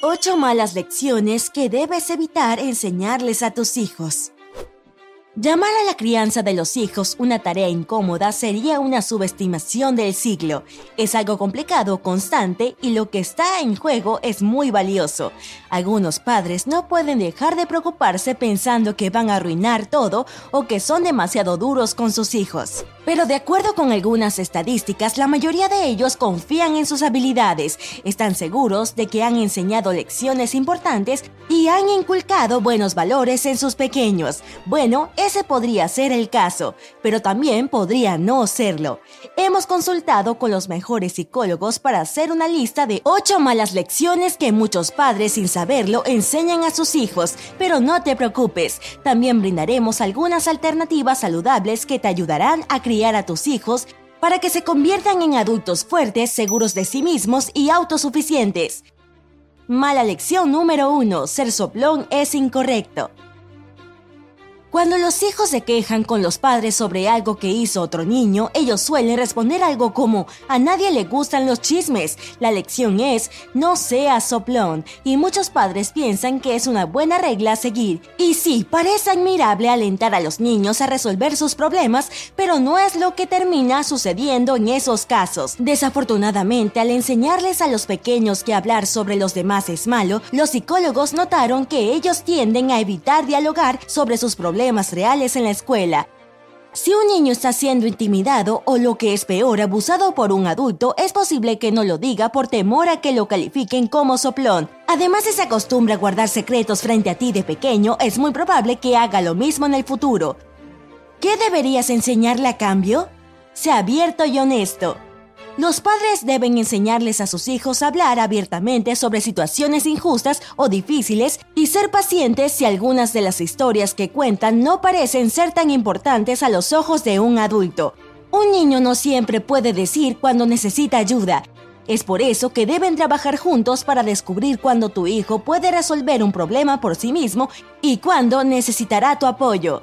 Ocho malas lecciones que debes evitar enseñarles a tus hijos. Llamar a la crianza de los hijos una tarea incómoda sería una subestimación del siglo. Es algo complicado, constante y lo que está en juego es muy valioso. Algunos padres no pueden dejar de preocuparse pensando que van a arruinar todo o que son demasiado duros con sus hijos. Pero de acuerdo con algunas estadísticas, la mayoría de ellos confían en sus habilidades, están seguros de que han enseñado lecciones importantes y han inculcado buenos valores en sus pequeños. Bueno, ese podría ser el caso, pero también podría no serlo. Hemos consultado con los mejores psicólogos para hacer una lista de 8 malas lecciones que muchos padres sin saberlo enseñan a sus hijos, pero no te preocupes, también brindaremos algunas alternativas saludables que te ayudarán a criar a tus hijos para que se conviertan en adultos fuertes, seguros de sí mismos y autosuficientes. Mala lección número 1. Ser soplón es incorrecto. Cuando los hijos se quejan con los padres sobre algo que hizo otro niño, ellos suelen responder algo como, a nadie le gustan los chismes. La lección es, no seas soplón. Y muchos padres piensan que es una buena regla a seguir. Y sí, parece admirable alentar a los niños a resolver sus problemas, pero no es lo que termina sucediendo en esos casos. Desafortunadamente, al enseñarles a los pequeños que hablar sobre los demás es malo, los psicólogos notaron que ellos tienden a evitar dialogar sobre sus problemas problemas reales en la escuela. Si un niño está siendo intimidado o lo que es peor, abusado por un adulto, es posible que no lo diga por temor a que lo califiquen como soplón. Además de se acostumbra a guardar secretos frente a ti de pequeño, es muy probable que haga lo mismo en el futuro. ¿Qué deberías enseñarle a cambio? Sea abierto y honesto. Los padres deben enseñarles a sus hijos a hablar abiertamente sobre situaciones injustas o difíciles y ser pacientes si algunas de las historias que cuentan no parecen ser tan importantes a los ojos de un adulto. Un niño no siempre puede decir cuando necesita ayuda. Es por eso que deben trabajar juntos para descubrir cuándo tu hijo puede resolver un problema por sí mismo y cuándo necesitará tu apoyo.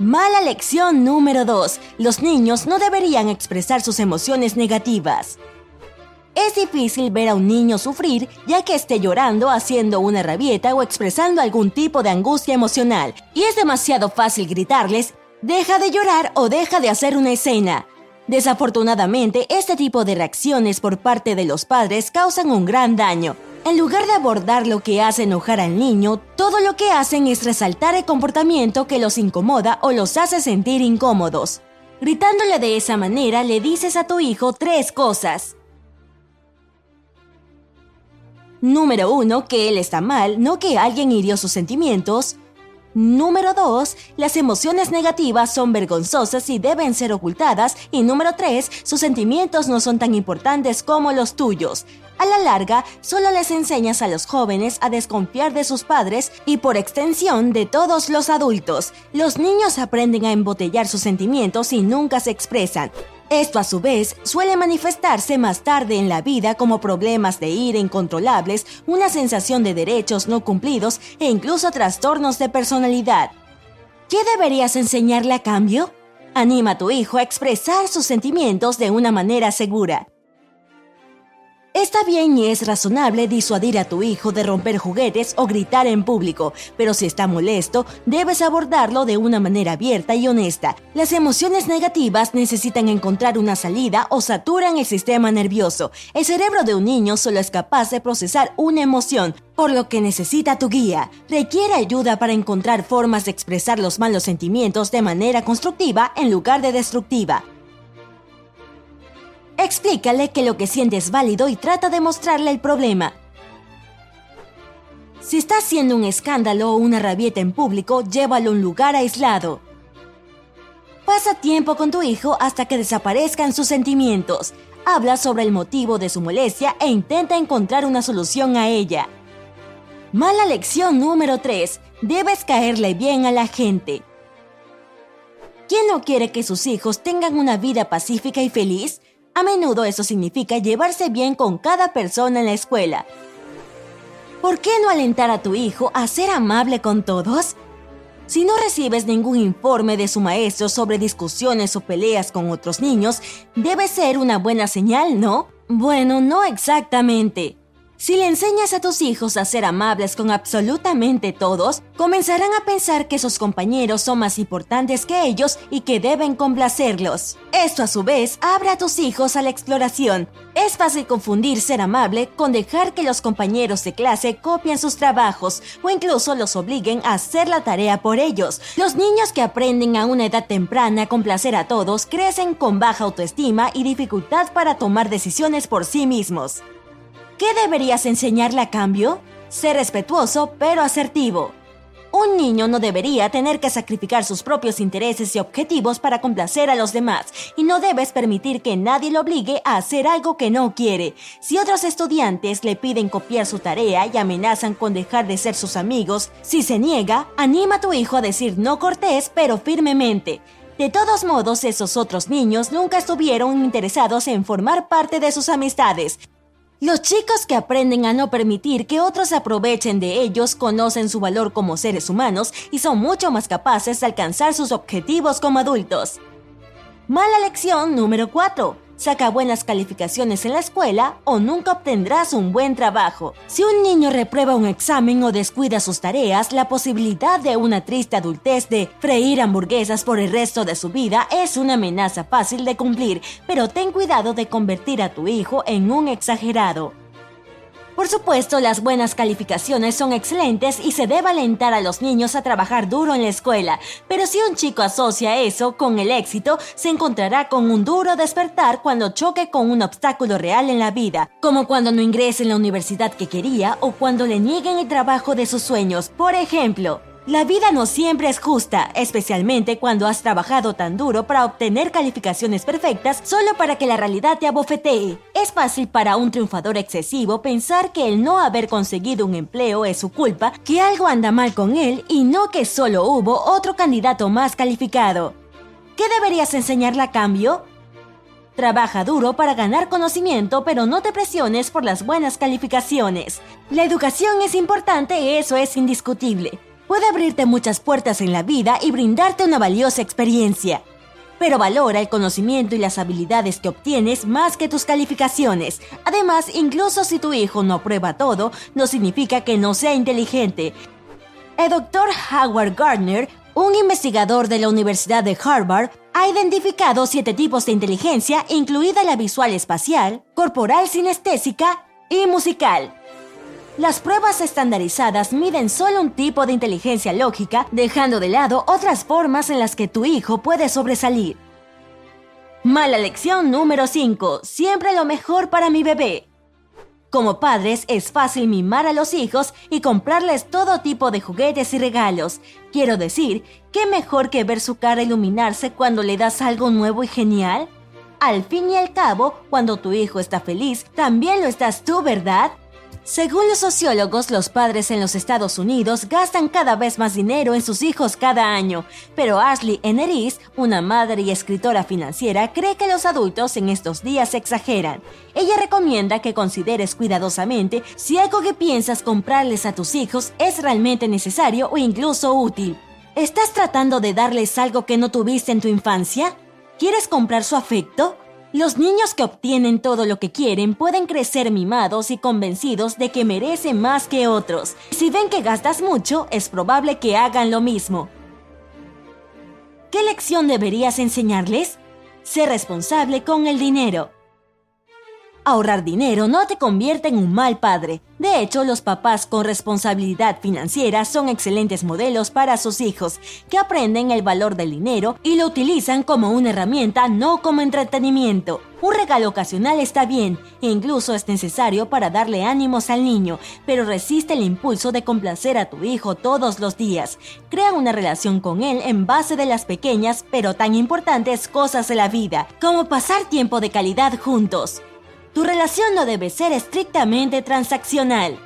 Mala lección número 2. Los niños no deberían expresar sus emociones negativas. Es difícil ver a un niño sufrir ya que esté llorando, haciendo una rabieta o expresando algún tipo de angustia emocional. Y es demasiado fácil gritarles, deja de llorar o deja de hacer una escena. Desafortunadamente, este tipo de reacciones por parte de los padres causan un gran daño. En lugar de abordar lo que hace enojar al niño, todo lo que hacen es resaltar el comportamiento que los incomoda o los hace sentir incómodos. Gritándole de esa manera, le dices a tu hijo tres cosas. Número 1. Que él está mal, no que alguien hirió sus sentimientos. Número 2. Las emociones negativas son vergonzosas y deben ser ocultadas. Y número 3. Sus sentimientos no son tan importantes como los tuyos. A la larga, solo les enseñas a los jóvenes a desconfiar de sus padres y por extensión de todos los adultos. Los niños aprenden a embotellar sus sentimientos y nunca se expresan. Esto a su vez suele manifestarse más tarde en la vida como problemas de ira incontrolables, una sensación de derechos no cumplidos e incluso trastornos de personalidad. ¿Qué deberías enseñarle a cambio? Anima a tu hijo a expresar sus sentimientos de una manera segura. Está bien y es razonable disuadir a tu hijo de romper juguetes o gritar en público, pero si está molesto, debes abordarlo de una manera abierta y honesta. Las emociones negativas necesitan encontrar una salida o saturan el sistema nervioso. El cerebro de un niño solo es capaz de procesar una emoción, por lo que necesita tu guía. Requiere ayuda para encontrar formas de expresar los malos sentimientos de manera constructiva en lugar de destructiva. Explícale que lo que siente es válido y trata de mostrarle el problema. Si está haciendo un escándalo o una rabieta en público, llévalo a un lugar aislado. Pasa tiempo con tu hijo hasta que desaparezcan sus sentimientos. Habla sobre el motivo de su molestia e intenta encontrar una solución a ella. Mala lección número 3. Debes caerle bien a la gente. ¿Quién no quiere que sus hijos tengan una vida pacífica y feliz? A menudo eso significa llevarse bien con cada persona en la escuela. ¿Por qué no alentar a tu hijo a ser amable con todos? Si no recibes ningún informe de su maestro sobre discusiones o peleas con otros niños, debe ser una buena señal, ¿no? Bueno, no exactamente. Si le enseñas a tus hijos a ser amables con absolutamente todos, comenzarán a pensar que sus compañeros son más importantes que ellos y que deben complacerlos. Esto a su vez abre a tus hijos a la exploración. Es fácil confundir ser amable con dejar que los compañeros de clase copien sus trabajos o incluso los obliguen a hacer la tarea por ellos. Los niños que aprenden a una edad temprana a complacer a todos crecen con baja autoestima y dificultad para tomar decisiones por sí mismos. ¿Qué deberías enseñarle a cambio? Ser respetuoso pero asertivo. Un niño no debería tener que sacrificar sus propios intereses y objetivos para complacer a los demás, y no debes permitir que nadie lo obligue a hacer algo que no quiere. Si otros estudiantes le piden copiar su tarea y amenazan con dejar de ser sus amigos, si se niega, anima a tu hijo a decir no cortés pero firmemente. De todos modos, esos otros niños nunca estuvieron interesados en formar parte de sus amistades, los chicos que aprenden a no permitir que otros se aprovechen de ellos conocen su valor como seres humanos y son mucho más capaces de alcanzar sus objetivos como adultos. Mala lección número 4 saca buenas calificaciones en la escuela o nunca obtendrás un buen trabajo. Si un niño reprueba un examen o descuida sus tareas, la posibilidad de una triste adultez de freír hamburguesas por el resto de su vida es una amenaza fácil de cumplir, pero ten cuidado de convertir a tu hijo en un exagerado. Por supuesto, las buenas calificaciones son excelentes y se debe alentar a los niños a trabajar duro en la escuela, pero si un chico asocia eso con el éxito, se encontrará con un duro despertar cuando choque con un obstáculo real en la vida, como cuando no ingrese en la universidad que quería o cuando le nieguen el trabajo de sus sueños. Por ejemplo, la vida no siempre es justa, especialmente cuando has trabajado tan duro para obtener calificaciones perfectas solo para que la realidad te abofetee. Es fácil para un triunfador excesivo pensar que el no haber conseguido un empleo es su culpa, que algo anda mal con él y no que solo hubo otro candidato más calificado. ¿Qué deberías enseñarle a cambio? Trabaja duro para ganar conocimiento, pero no te presiones por las buenas calificaciones. La educación es importante, eso es indiscutible puede abrirte muchas puertas en la vida y brindarte una valiosa experiencia. Pero valora el conocimiento y las habilidades que obtienes más que tus calificaciones. Además, incluso si tu hijo no aprueba todo, no significa que no sea inteligente. El doctor Howard Gardner, un investigador de la Universidad de Harvard, ha identificado siete tipos de inteligencia, incluida la visual espacial, corporal sinestésica y musical. Las pruebas estandarizadas miden solo un tipo de inteligencia lógica, dejando de lado otras formas en las que tu hijo puede sobresalir. Mala lección número 5. Siempre lo mejor para mi bebé. Como padres es fácil mimar a los hijos y comprarles todo tipo de juguetes y regalos. Quiero decir, ¿qué mejor que ver su cara iluminarse cuando le das algo nuevo y genial? Al fin y al cabo, cuando tu hijo está feliz, también lo estás tú, ¿verdad? Según los sociólogos, los padres en los Estados Unidos gastan cada vez más dinero en sus hijos cada año, pero Ashley Eneris, una madre y escritora financiera, cree que los adultos en estos días exageran. Ella recomienda que consideres cuidadosamente si algo que piensas comprarles a tus hijos es realmente necesario o incluso útil. ¿Estás tratando de darles algo que no tuviste en tu infancia? ¿Quieres comprar su afecto? Los niños que obtienen todo lo que quieren pueden crecer mimados y convencidos de que merecen más que otros. Si ven que gastas mucho, es probable que hagan lo mismo. ¿Qué lección deberías enseñarles? Sé responsable con el dinero. Ahorrar dinero no te convierte en un mal padre. De hecho, los papás con responsabilidad financiera son excelentes modelos para sus hijos, que aprenden el valor del dinero y lo utilizan como una herramienta, no como entretenimiento. Un regalo ocasional está bien e incluso es necesario para darle ánimos al niño, pero resiste el impulso de complacer a tu hijo todos los días. Crea una relación con él en base de las pequeñas pero tan importantes cosas de la vida, como pasar tiempo de calidad juntos. Tu relación no debe ser estrictamente transaccional.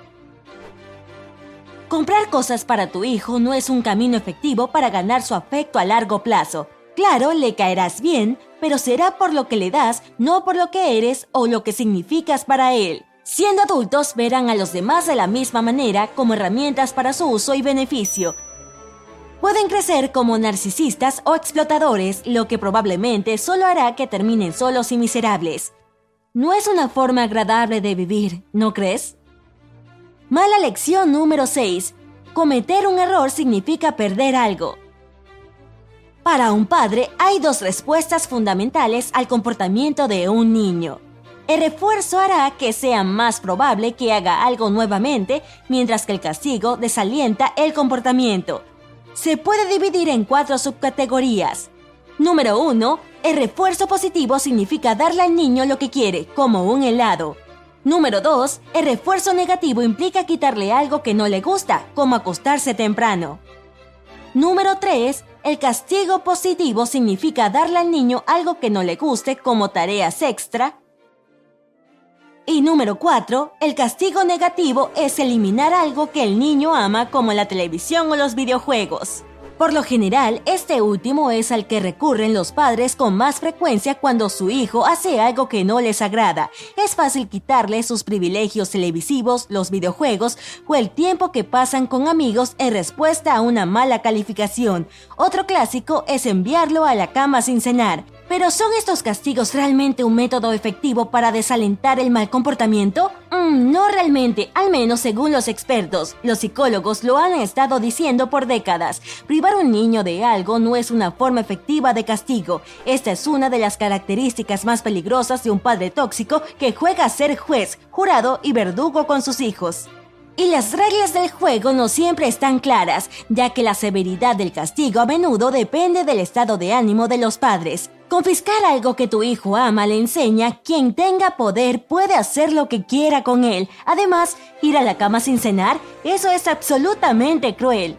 Comprar cosas para tu hijo no es un camino efectivo para ganar su afecto a largo plazo. Claro, le caerás bien, pero será por lo que le das, no por lo que eres o lo que significas para él. Siendo adultos, verán a los demás de la misma manera como herramientas para su uso y beneficio. Pueden crecer como narcisistas o explotadores, lo que probablemente solo hará que terminen solos y miserables. No es una forma agradable de vivir, ¿no crees? Mala lección número 6. Cometer un error significa perder algo. Para un padre hay dos respuestas fundamentales al comportamiento de un niño. El refuerzo hará que sea más probable que haga algo nuevamente, mientras que el castigo desalienta el comportamiento. Se puede dividir en cuatro subcategorías. Número 1. El refuerzo positivo significa darle al niño lo que quiere, como un helado. Número 2. El refuerzo negativo implica quitarle algo que no le gusta, como acostarse temprano. Número 3. El castigo positivo significa darle al niño algo que no le guste, como tareas extra. Y número 4. El castigo negativo es eliminar algo que el niño ama, como la televisión o los videojuegos. Por lo general, este último es al que recurren los padres con más frecuencia cuando su hijo hace algo que no les agrada. Es fácil quitarle sus privilegios televisivos, los videojuegos o el tiempo que pasan con amigos en respuesta a una mala calificación. Otro clásico es enviarlo a la cama sin cenar. ¿Pero son estos castigos realmente un método efectivo para desalentar el mal comportamiento? Mm, no realmente, al menos según los expertos. Los psicólogos lo han estado diciendo por décadas. Privar a un niño de algo no es una forma efectiva de castigo. Esta es una de las características más peligrosas de un padre tóxico que juega a ser juez, jurado y verdugo con sus hijos. Y las reglas del juego no siempre están claras, ya que la severidad del castigo a menudo depende del estado de ánimo de los padres. Confiscar algo que tu hijo ama le enseña, quien tenga poder puede hacer lo que quiera con él. Además, ir a la cama sin cenar, eso es absolutamente cruel.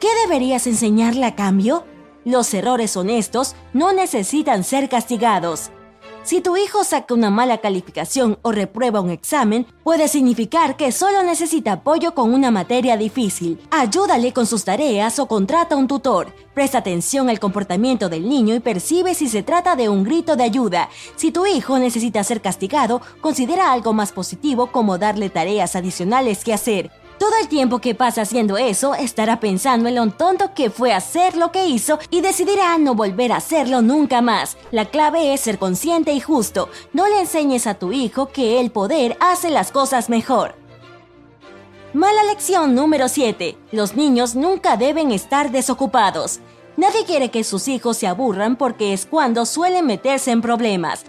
¿Qué deberías enseñarle a cambio? Los errores honestos no necesitan ser castigados. Si tu hijo saca una mala calificación o reprueba un examen, puede significar que solo necesita apoyo con una materia difícil. Ayúdale con sus tareas o contrata un tutor. Presta atención al comportamiento del niño y percibe si se trata de un grito de ayuda. Si tu hijo necesita ser castigado, considera algo más positivo como darle tareas adicionales que hacer. Todo el tiempo que pasa haciendo eso, estará pensando en lo tonto que fue hacer lo que hizo y decidirá no volver a hacerlo nunca más. La clave es ser consciente y justo. No le enseñes a tu hijo que el poder hace las cosas mejor. Mala lección número 7. Los niños nunca deben estar desocupados. Nadie quiere que sus hijos se aburran porque es cuando suelen meterse en problemas.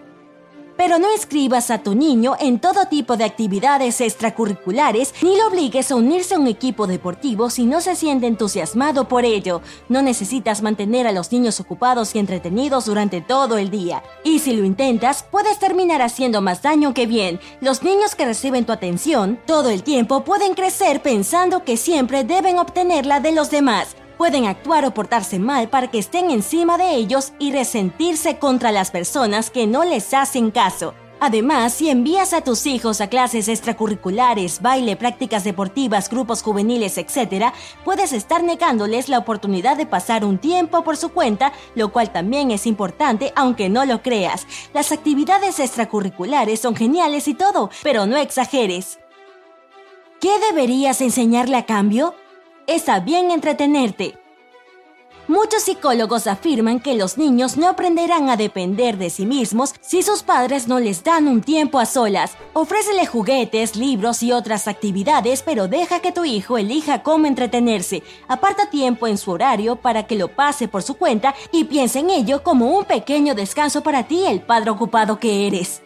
Pero no escribas a tu niño en todo tipo de actividades extracurriculares ni lo obligues a unirse a un equipo deportivo si no se siente entusiasmado por ello. No necesitas mantener a los niños ocupados y entretenidos durante todo el día. Y si lo intentas, puedes terminar haciendo más daño que bien. Los niños que reciben tu atención todo el tiempo pueden crecer pensando que siempre deben obtenerla de los demás. Pueden actuar o portarse mal para que estén encima de ellos y resentirse contra las personas que no les hacen caso. Además, si envías a tus hijos a clases extracurriculares, baile, prácticas deportivas, grupos juveniles, etc., puedes estar negándoles la oportunidad de pasar un tiempo por su cuenta, lo cual también es importante aunque no lo creas. Las actividades extracurriculares son geniales y todo, pero no exageres. ¿Qué deberías enseñarle a cambio? Está bien entretenerte, Muchos psicólogos afirman que los niños no aprenderán a depender de sí mismos si sus padres no les dan un tiempo a solas. Ofrécele juguetes, libros y otras actividades, pero deja que tu hijo elija cómo entretenerse. Aparta tiempo en su horario para que lo pase por su cuenta y piense en ello como un pequeño descanso para ti, el padre ocupado que eres.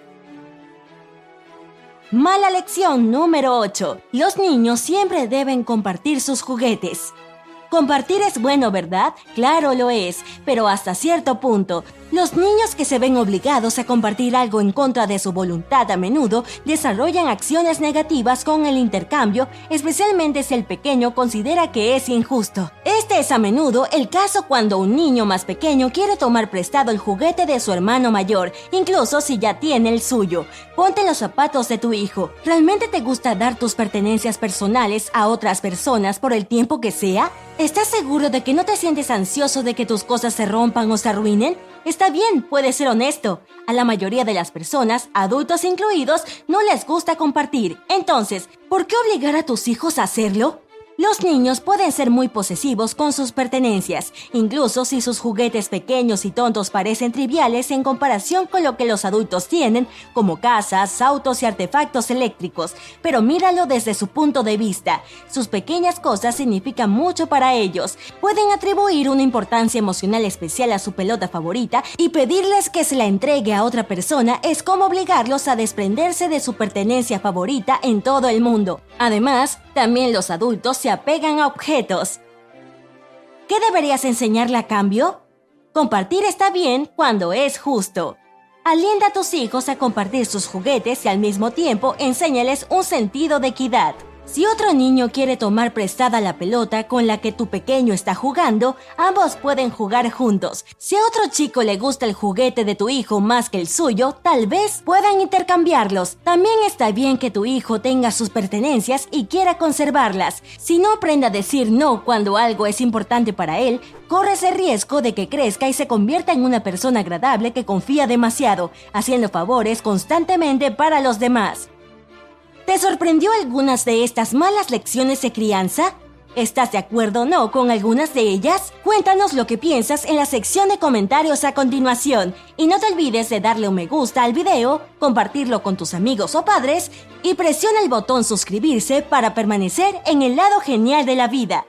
Mala lección número 8. Los niños siempre deben compartir sus juguetes. Compartir es bueno, ¿verdad? Claro lo es, pero hasta cierto punto. Los niños que se ven obligados a compartir algo en contra de su voluntad a menudo desarrollan acciones negativas con el intercambio, especialmente si el pequeño considera que es injusto. Este es a menudo el caso cuando un niño más pequeño quiere tomar prestado el juguete de su hermano mayor, incluso si ya tiene el suyo. Ponte los zapatos de tu hijo. ¿Realmente te gusta dar tus pertenencias personales a otras personas por el tiempo que sea? ¿Estás seguro de que no te sientes ansioso de que tus cosas se rompan o se arruinen? Está bien, puedes ser honesto. A la mayoría de las personas, adultos incluidos, no les gusta compartir. Entonces, ¿por qué obligar a tus hijos a hacerlo? Los niños pueden ser muy posesivos con sus pertenencias, incluso si sus juguetes pequeños y tontos parecen triviales en comparación con lo que los adultos tienen, como casas, autos y artefactos eléctricos. Pero míralo desde su punto de vista. Sus pequeñas cosas significan mucho para ellos. Pueden atribuir una importancia emocional especial a su pelota favorita y pedirles que se la entregue a otra persona es como obligarlos a desprenderse de su pertenencia favorita en todo el mundo. Además, también los adultos apegan a objetos. ¿Qué deberías enseñarle a cambio? Compartir está bien cuando es justo. Alienta a tus hijos a compartir sus juguetes y al mismo tiempo enséñales un sentido de equidad. Si otro niño quiere tomar prestada la pelota con la que tu pequeño está jugando, ambos pueden jugar juntos. Si a otro chico le gusta el juguete de tu hijo más que el suyo, tal vez puedan intercambiarlos. También está bien que tu hijo tenga sus pertenencias y quiera conservarlas. Si no aprende a decir no cuando algo es importante para él, corres el riesgo de que crezca y se convierta en una persona agradable que confía demasiado, haciendo favores constantemente para los demás. ¿Te sorprendió algunas de estas malas lecciones de crianza? ¿Estás de acuerdo o no con algunas de ellas? Cuéntanos lo que piensas en la sección de comentarios a continuación y no te olvides de darle un me gusta al video, compartirlo con tus amigos o padres y presiona el botón suscribirse para permanecer en el lado genial de la vida.